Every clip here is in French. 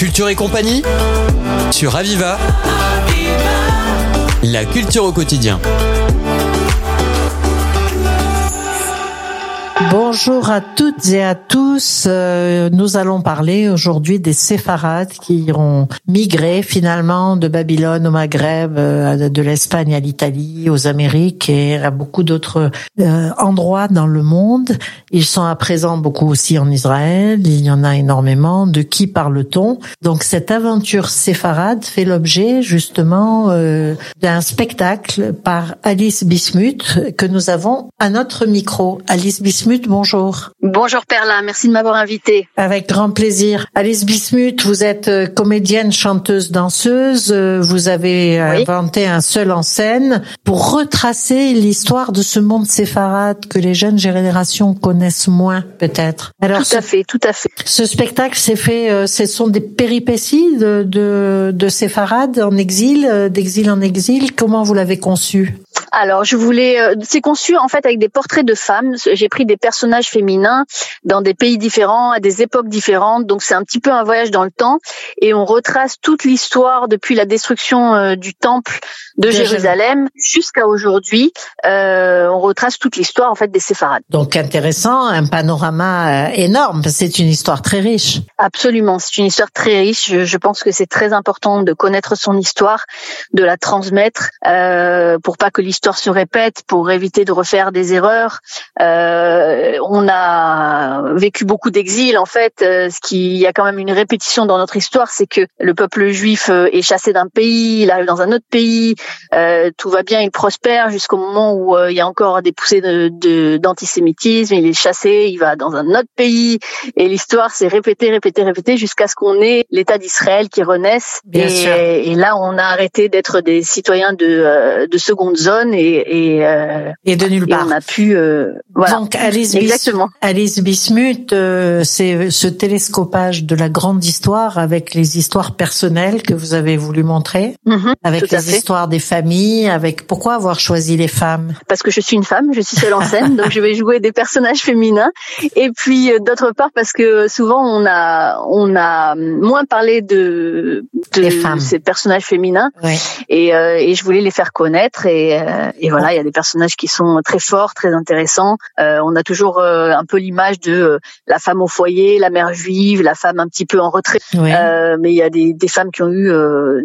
Culture et compagnie sur Aviva. La culture au quotidien. Bonjour à toutes et à tous. Euh, nous allons parler aujourd'hui des séfarades qui ont migré finalement de Babylone au Maghreb, euh, de l'Espagne à l'Italie, aux Amériques et à beaucoup d'autres euh, endroits dans le monde. Ils sont à présent beaucoup aussi en Israël. Il y en a énormément. De qui parle-t-on? Donc cette aventure séfarade fait l'objet justement d'un spectacle par Alice Bismuth que nous avons à notre micro. Alice Bismuth bonjour. Bonjour Perla, merci de m'avoir invité. Avec grand plaisir. Alice Bismuth, vous êtes euh, comédienne, chanteuse, danseuse. Euh, vous avez euh, inventé un seul en scène pour retracer l'histoire de ce monde séfarade que les jeunes générations connaissent moins, peut-être. Alors, tout à fait, tout à fait. Ce spectacle s'est fait, ce sont des péripéties de, de, de séfarades en exil, d'exil en exil. Comment vous l'avez conçu? Alors, je voulais, euh, c'est conçu en fait avec des portraits de femmes. J'ai pris des personnages féminins dans des pays différents, à des époques différentes. Donc, c'est un petit peu un voyage dans le temps et on retrace toute l'histoire depuis la destruction euh, du temple de Jérusalem jusqu'à aujourd'hui. Euh, on retrace toute l'histoire en fait des séfarades. Donc, intéressant, un panorama euh, énorme. C'est une histoire très riche. Absolument, c'est une histoire très riche. Je, pense que c'est très important de connaître son histoire, de la transmettre euh, pour pas que l'histoire l'histoire se répète pour éviter de refaire des erreurs. Euh, on a vécu beaucoup d'exil en fait. Euh, ce qui y a quand même une répétition dans notre histoire, c'est que le peuple juif euh, est chassé d'un pays, il arrive dans un autre pays, euh, tout va bien, il prospère jusqu'au moment où il y a encore des poussées de d'antisémitisme. il est chassé, il va dans un autre pays et l'histoire s'est répétée, répétée, répétée jusqu'à ce qu'on ait l'État d'Israël qui renaisse. et, et, là, on a arrêté d'être des citoyens de, de seconde zone et et, euh, et de nulle part. on a pu euh, voilà. Donc Alice Exactement. Alice Bismuth, euh, c'est ce télescopage de la grande histoire avec les histoires personnelles que vous avez voulu montrer, mm-hmm, avec les histoires des familles, avec pourquoi avoir choisi les femmes? Parce que je suis une femme, je suis seule en scène, donc je vais jouer des personnages féminins. Et puis d'autre part parce que souvent on a on a moins parlé de de ces personnages féminins et, et je voulais les faire connaître et euh, et voilà, il y a des personnages qui sont très forts, très intéressants. Euh, on a toujours euh, un peu l'image de la femme au foyer, la mère juive, la femme un petit peu en retrait. mais il y a des, des femmes qui ont eu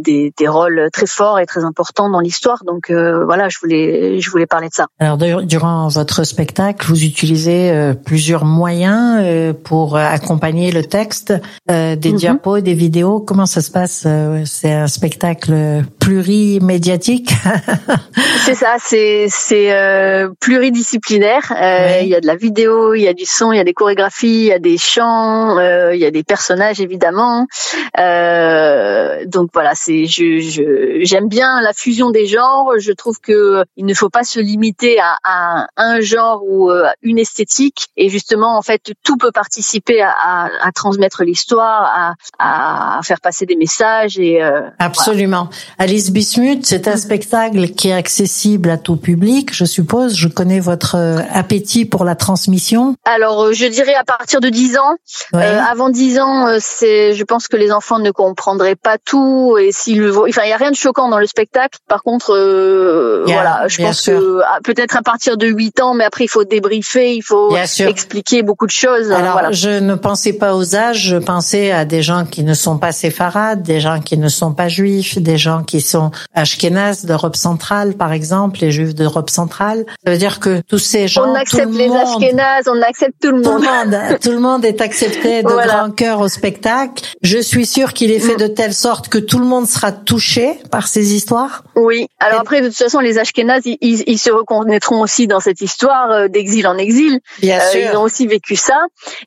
des, des, rôles très forts et très importants dans l'histoire. Donc voilà, je voulais je voulais parler de ça. Alors durant votre spectacle, vous utilisez plusieurs moyens pour accompagner le texte, des mm-hmm. diapos, des vidéos. Comment ça se passe C'est un spectacle plurimédiatique? C'est ça, c'est c'est euh, pluridisciplinaire. Euh, il y a de la vidéo, il y a du son, il y a des chorégraphies, il y a des chants, euh, il y a des personnages évidemment. donc voilà, c'est je j'aime bien la fusion des genres. Je trouve que il ne faut pas se limiter à, à un genre ou à une esthétique. Et justement, en fait, tout peut participer à, à, à transmettre l'histoire, à, à, faire passer des messages et absolument. Alice Bismuth, c'est un spectacle qui est accessible à tout public, je suppose. Je connais votre euh, appétit pour la transmission. Alors, euh, je dirais à partir de 10 ans. Euh, avant 10 ans, c'est, je pense que les enfants ne comprendraient pas tout et s'ils enfin, il y a rien de choquant dans le spectacle. Par contre, voilà, je pense que ah, peut-être à partir de 8 ans, mais après il faut débriefer, il faut expliquer beaucoup de choses. Alors, voilà. je ne pensais pas aux âges, je pensais à des gens qui ne sont pas séfarades, des gens qui ne sont pas juifs, des gens qui sont ashkénazes d'Europe centrale, par exemple, les juifs d'Europe centrale. Ça veut dire que tous ces gens, on accepte les ashkénazes, on accepte tout le monde. Tout le monde, est accepté de grand cœur au spectacle. Je suis sûre qu'il est fait mm. de telle sorte que tout le monde sera touché par ces histoires. Oui. Alors après, de toute façon, les ashkénazes, ils, ils, se reconnaîtront aussi dans cette histoire euh, d'exil en exil. Bien euh, sûr. Ils ont aussi vécu ça.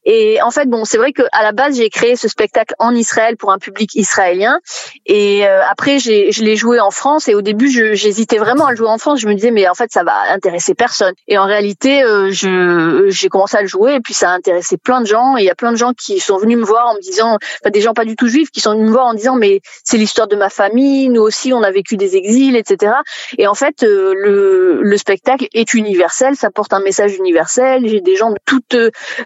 Et en fait, bon, c'est vrai que à la base, j'ai créé ce spectacle en Israël pour un public israélien. Et euh, après, je l'ai joué en France et au début, j'hésitais vraiment à le jouer en France. Je me disais, mais en fait, ça va intéresser personne. Et en réalité, euh, je j'ai commencé à le jouer et puis ça a intéressé plein de gens. Et il y a plein de gens qui sont venus me voir en me disant, enfin, des gens pas du tout juifs qui sont venus me voir en disant, mais c'est l'histoire de ma famille. Nous aussi, on a vécu des exils, etc. Et en fait, euh, le, le spectacle est universel. Ça porte un message universel. J'ai des gens de tout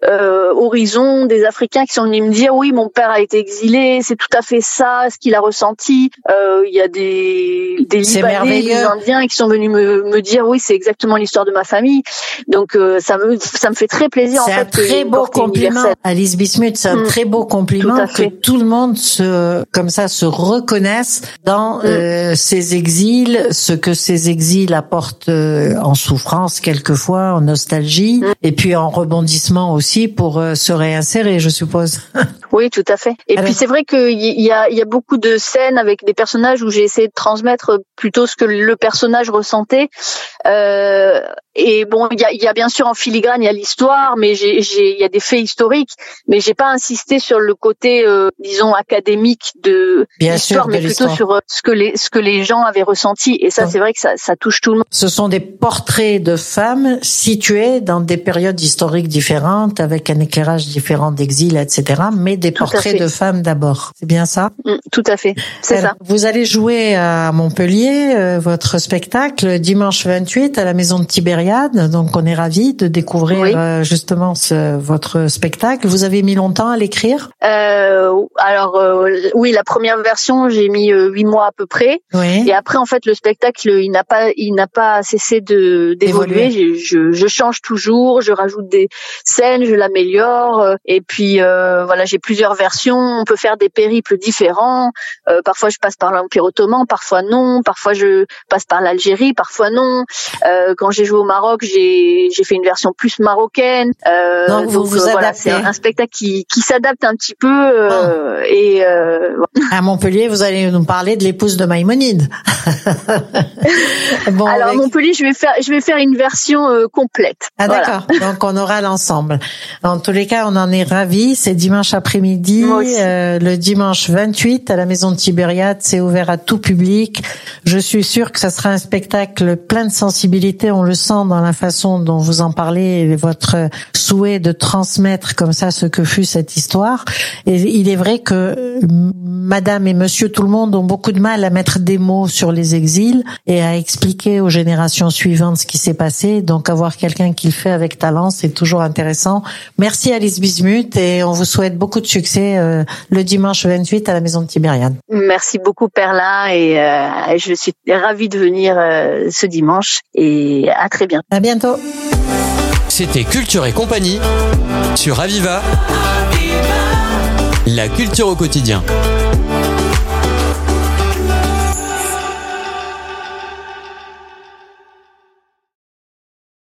euh, horizon, des Africains qui sont venus me dire, oui, mon père a été exilé. C'est tout à fait ça, ce qu'il a ressenti. Euh, il y a des, des Libanais, des Indiens qui sont venus me, me dire oui, c'est exactement l'histoire de ma famille. Donc euh, ça me ça me fait très plaisir. C'est un très beau compliment, Alice Bismuth. C'est un mm. très beau compliment que tout le monde se comme ça se reconnaisse dans mm. euh, ces exils, ce que ces exils apportent euh, en souffrance quelquefois, en nostalgie, mm. et puis en rebondissement aussi pour euh, se réinsérer, je suppose. oui, tout à fait. Et puis c'est vrai qu'il y a il y a beaucoup de scènes avec des personnages où j'ai essayé de transmettre plutôt ce que le personnage ressentait. Euh, et bon, il y a, y a, bien sûr en filigrane, il y a l'histoire, mais il y a des faits historiques, mais j'ai pas insisté sur le côté, euh, disons, académique de l'histoire, mais plutôt sur euh, ce que les ce que les gens avaient ressenti. Et ça, c'est vrai que ça, ça touche tout le monde. Ce sont des portraits de femmes situées dans des périodes historiques différentes, avec un éclairage différent d'exil, etc. Mais des portraits de femmes d'abord. C'est bien ça? Mm, Tout à fait, c'est ça. Vous allez jouer à Montpellier euh, votre spectacle dimanche 28 à la Maison de Donc on est ravis de découvrir euh, justement ce, votre spectacle. Vous avez mis longtemps à l'écrire? Euh, Alors euh, oui, la première version j'ai mis huit mois à peu près. Et après en fait le spectacle il n'a pas il n'a pas cessé de d'évoluer. Je, je, change toujours, je rajoute des scènes, je l'améliore. et puis voilà j'ai plusieurs versions. On peut faire des périples différents. parfois je passe par l'Empire ottoman, parfois non. Parfois je passe par l'Algérie, parfois non. quand j'ai joué au Maroc, j'ai fait une version plus marocaine. Euh, donc vous vous euh, c'est un, spectacle qui qui s'adapte un petit peu euh, ah. et euh, à Montpellier, vous allez nous parler de l'épouse de Maïmonide. bon, Alors à Montpellier, je vais faire je vais faire une version complète. Ah d'accord. donc on aura l'ensemble. En tous les cas, on en est ravis. C'est dimanche après-midi, le dimanche 28 à la Maison de Tibériade. C'est ouvert à tout public. Je suis sûre que ça sera un spectacle plein de sensibilité. On le sent dans la façon dont vous en parlez et votre souhait de transmettre comme ça ce que fut cette histoire. Et il est vrai que Madame et Monsieur tout le monde ont beaucoup de mal à mettre des mots sur les exils et à expliquer aux générations suivantes ce qui s'est passé. Donc avoir quelqu'un qui le fait avec talent, c'est toujours intéressant. Merci Alice Bismuth et on vous souhaite beaucoup de succès euh, le dimanche 28 à la Maison de Tibériade. Merci beaucoup Perla et euh, je suis ravie de venir euh, ce dimanche et à très bientôt. À bientôt. C'était Culture et compagnie sur Aviva. La culture au quotidien.